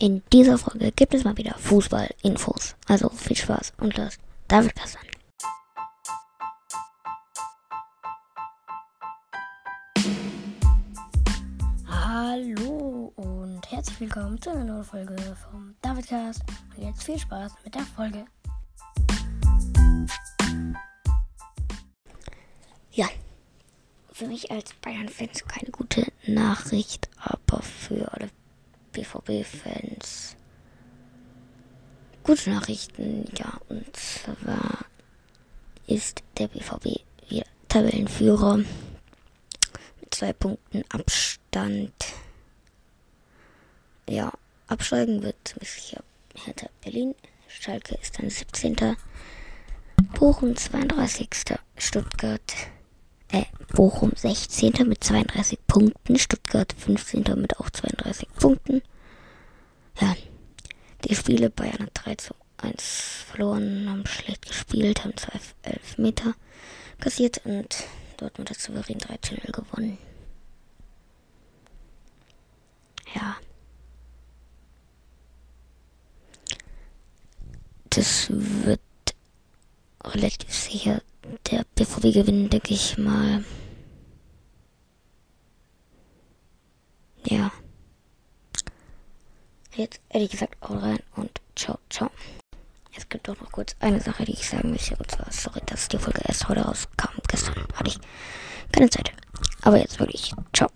In dieser Folge gibt es mal wieder Fußball-Infos. Also viel Spaß und los. David Kassan. Hallo und herzlich willkommen zu einer neuen Folge vom Davidcast. Und jetzt viel Spaß mit der Folge. Ja, für mich als Bayern-Fans keine gute Nachricht, aber für alle BVB-Fans gute Nachrichten. Ja, und zwar ist der BVB wieder Tabellenführer mit zwei Punkten Abstand. Ja, absteigen wird sicher Hertha Berlin. Schalke ist dann 17. Bochum 32. Stuttgart äh, Bochum 16. mit 32 Punkten, Stuttgart 15. mit auch 32 Punkten. Ja, die Spiele Bayern hat 3 zu 1 verloren, haben schlecht gespielt, haben 2 11 Meter kassiert und Dortmund hat souverän 3 zu 0 gewonnen. Ja. Das wird relativ sicher der BVB gewinnen, denke ich mal. Ja. Jetzt ehrlich gesagt auch rein und ciao, ciao. Es gibt doch noch kurz eine Sache, die ich sagen möchte. Und zwar, sorry, dass die Folge erst heute rauskam. Gestern hatte ich keine Zeit. Aber jetzt wirklich, ciao.